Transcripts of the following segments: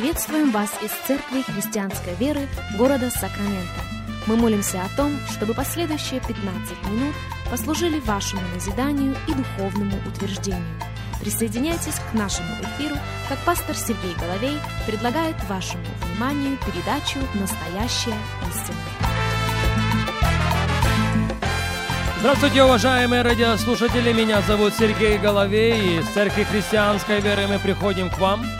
Приветствуем вас из Церкви Христианской Веры города Сакраменто. Мы молимся о том, чтобы последующие 15 минут послужили вашему назиданию и духовному утверждению. Присоединяйтесь к нашему эфиру, как пастор Сергей Головей предлагает вашему вниманию передачу «Настоящая истина». Здравствуйте, уважаемые радиослушатели! Меня зовут Сергей Головей. Из Церкви Христианской Веры мы приходим к вам –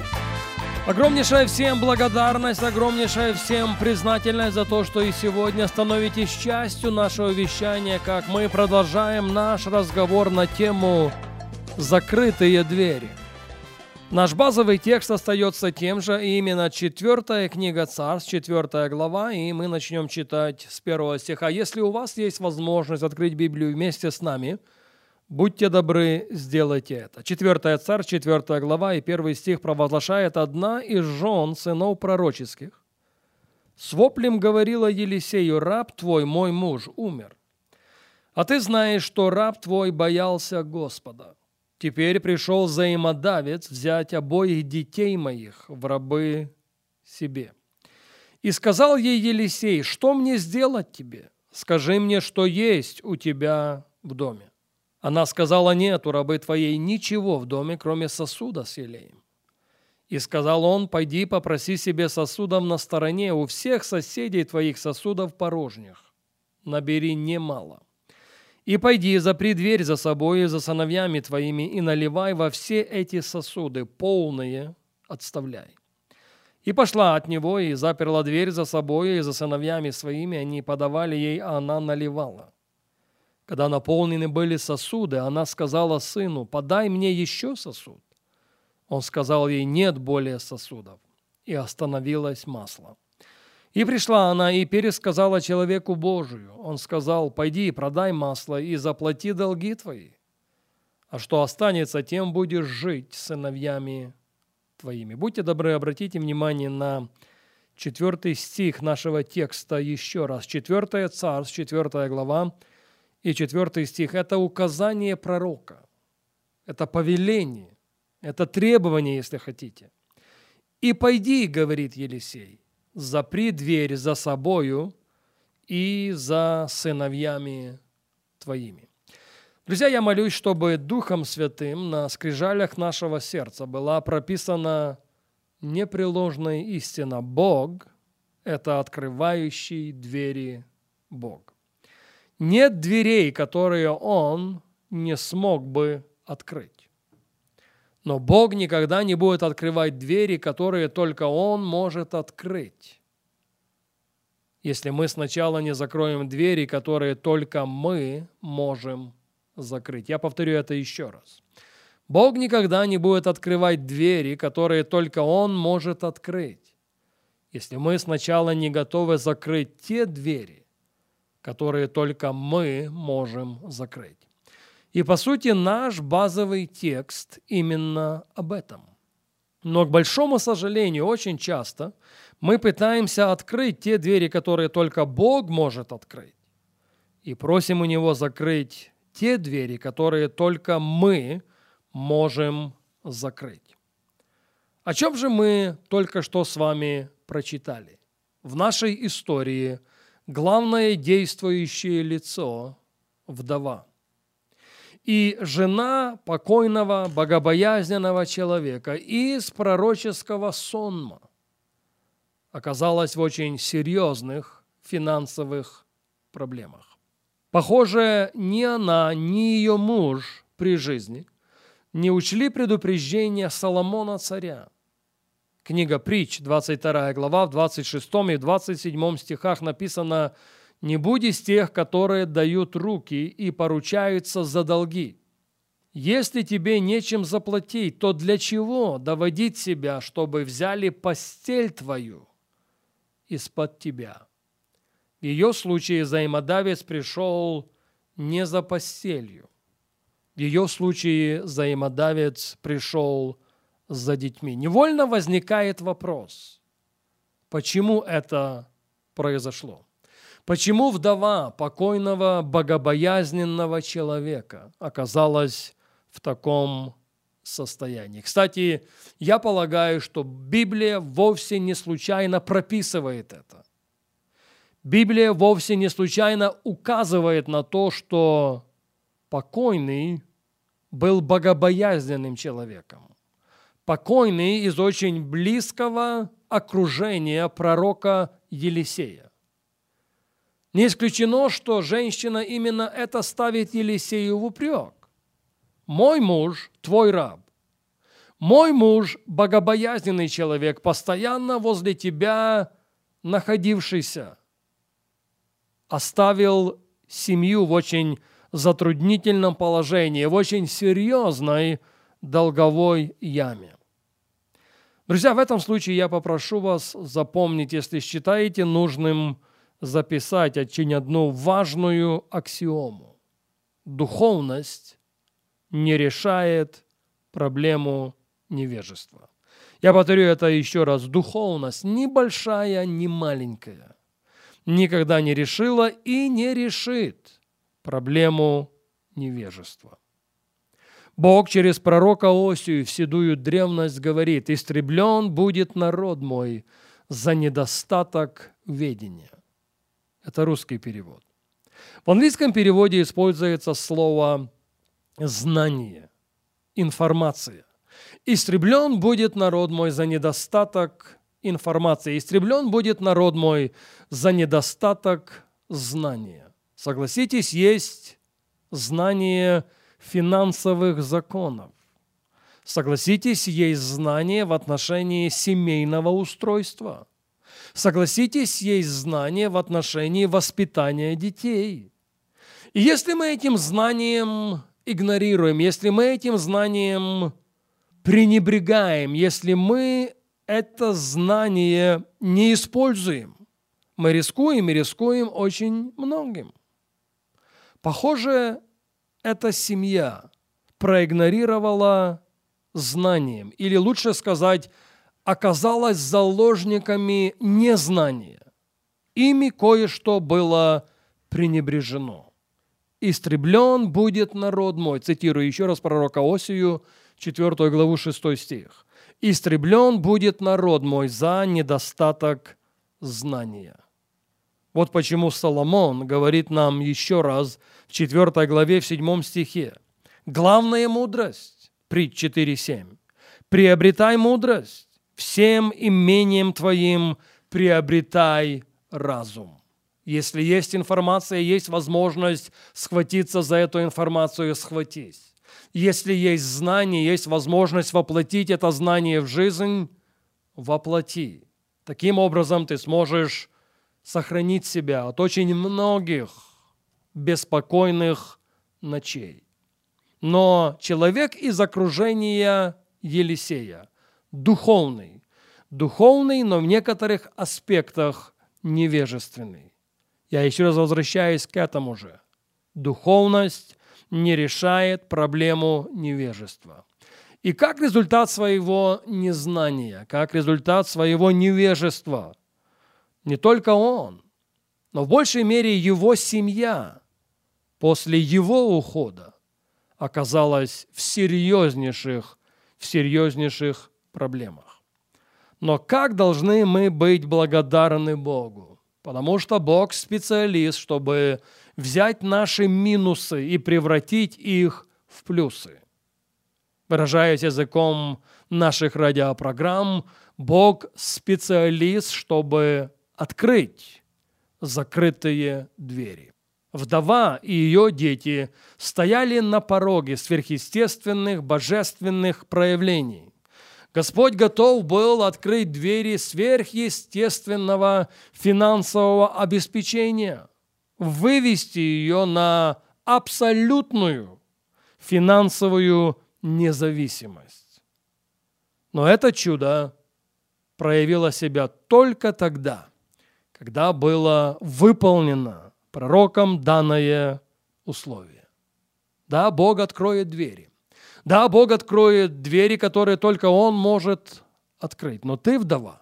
Огромнейшая всем благодарность, огромнейшая всем признательность за то, что и сегодня становитесь частью нашего вещания, как мы продолжаем наш разговор на тему «Закрытые двери». Наш базовый текст остается тем же, именно четвертая книга Царств, четвертая глава, и мы начнем читать с первого стиха. Если у вас есть возможность открыть Библию вместе с нами – Будьте добры, сделайте это. Четвертая царь, четвертая глава и первый стих провозглашает одна из жен сынов пророческих. С воплем говорила Елисею, раб твой, мой муж, умер. А ты знаешь, что раб твой боялся Господа. Теперь пришел взаимодавец взять обоих детей моих в рабы себе. И сказал ей Елисей, что мне сделать тебе? Скажи мне, что есть у тебя в доме. Она сказала, нет у рабы твоей ничего в доме, кроме сосуда с елеем. И сказал он, пойди попроси себе сосудов на стороне у всех соседей твоих сосудов порожних. Набери немало. И пойди, запри дверь за собой и за сыновьями твоими, и наливай во все эти сосуды, полные отставляй. И пошла от него, и заперла дверь за собой, и за сыновьями своими, они подавали ей, а она наливала. Когда наполнены были сосуды, она сказала сыну, подай мне еще сосуд. Он сказал ей, нет более сосудов. И остановилось масло. И пришла она и пересказала человеку Божию. Он сказал, пойди, продай масло и заплати долги твои. А что останется, тем будешь жить сыновьями твоими. Будьте добры, обратите внимание на четвертый стих нашего текста еще раз. Четвертая царств, четвертая глава, и четвертый стих – это указание пророка, это повеление, это требование, если хотите. «И пойди, – говорит Елисей, – запри дверь за собою и за сыновьями твоими». Друзья, я молюсь, чтобы Духом Святым на скрижалях нашего сердца была прописана непреложная истина. Бог – это открывающий двери Бог. Нет дверей, которые он не смог бы открыть. Но Бог никогда не будет открывать двери, которые только Он может открыть. Если мы сначала не закроем двери, которые только мы можем закрыть. Я повторю это еще раз. Бог никогда не будет открывать двери, которые только Он может открыть. Если мы сначала не готовы закрыть те двери, которые только мы можем закрыть. И по сути наш базовый текст именно об этом. Но, к большому сожалению, очень часто мы пытаемся открыть те двери, которые только Бог может открыть, и просим у Него закрыть те двери, которые только мы можем закрыть. О чем же мы только что с вами прочитали? В нашей истории – главное действующее лицо – вдова. И жена покойного, богобоязненного человека из пророческого сонма оказалась в очень серьезных финансовых проблемах. Похоже, ни она, ни ее муж при жизни не учли предупреждения Соломона царя – Книга Притч, 22 глава, в 26 и 27 стихах написано «Не будь из тех, которые дают руки и поручаются за долги. Если тебе нечем заплатить, то для чего доводить себя, чтобы взяли постель твою из-под тебя?» В ее случае взаимодавец пришел не за постелью. В ее случае взаимодавец пришел за детьми. Невольно возникает вопрос, почему это произошло? Почему вдова покойного богобоязненного человека оказалась в таком состоянии. Кстати, я полагаю, что Библия вовсе не случайно прописывает это. Библия вовсе не случайно указывает на то, что покойный был богобоязненным человеком. Покойный из очень близкого окружения пророка Елисея. Не исключено, что женщина именно это ставит Елисею в упрек. Мой муж – твой раб. Мой муж – богобоязненный человек, постоянно возле тебя находившийся. Оставил семью в очень затруднительном положении, в очень серьезной долговой яме. Друзья, в этом случае я попрошу вас запомнить, если считаете нужным записать очень одну важную аксиому. Духовность не решает проблему невежества. Я повторю это еще раз. Духовность ни большая, ни маленькая никогда не решила и не решит проблему невежества. Бог через пророка Осию в седую древность говорит, «Истреблен будет народ мой за недостаток ведения». Это русский перевод. В английском переводе используется слово «знание», «информация». «Истреблен будет народ мой за недостаток информации. Истреблен будет народ мой за недостаток знания». Согласитесь, есть знание финансовых законов. Согласитесь, есть знание в отношении семейного устройства. Согласитесь, есть знание в отношении воспитания детей. И если мы этим знанием игнорируем, если мы этим знанием пренебрегаем, если мы это знание не используем, мы рискуем и рискуем очень многим. Похоже, эта семья проигнорировала знанием, или лучше сказать, оказалась заложниками незнания. Ими кое-что было пренебрежено. «Истреблен будет народ мой», цитирую еще раз пророка Осию, 4 главу 6 стих. «Истреблен будет народ мой за недостаток знания». Вот почему Соломон говорит нам еще раз в 4 главе в 7 стихе. Главная мудрость, притч 4.7. Приобретай мудрость, всем имением твоим приобретай разум. Если есть информация, есть возможность схватиться за эту информацию, схватись. Если есть знание, есть возможность воплотить это знание в жизнь, воплоти. Таким образом ты сможешь сохранить себя от очень многих беспокойных ночей. Но человек из окружения Елисея, духовный, духовный, но в некоторых аспектах невежественный. Я еще раз возвращаюсь к этому же. Духовность не решает проблему невежества. И как результат своего незнания, как результат своего невежества, не только он, но в большей мере его семья после его ухода оказалась в серьезнейших, в серьезнейших проблемах. Но как должны мы быть благодарны Богу? Потому что Бог специалист, чтобы взять наши минусы и превратить их в плюсы. Выражаясь языком наших радиопрограмм, Бог специалист, чтобы открыть закрытые двери. Вдова и ее дети стояли на пороге сверхъестественных божественных проявлений. Господь готов был открыть двери сверхъестественного финансового обеспечения, вывести ее на абсолютную финансовую независимость. Но это чудо проявило себя только тогда, когда было выполнено пророком данное условие. Да, Бог откроет двери. Да, Бог откроет двери, которые только Он может открыть. Но ты, вдова,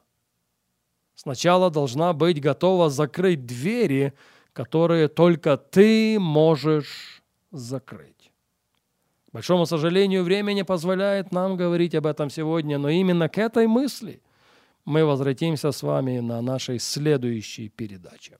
сначала должна быть готова закрыть двери, которые только ты можешь закрыть. К большому сожалению, время не позволяет нам говорить об этом сегодня, но именно к этой мысли мы возвратимся с вами на нашей следующей передаче.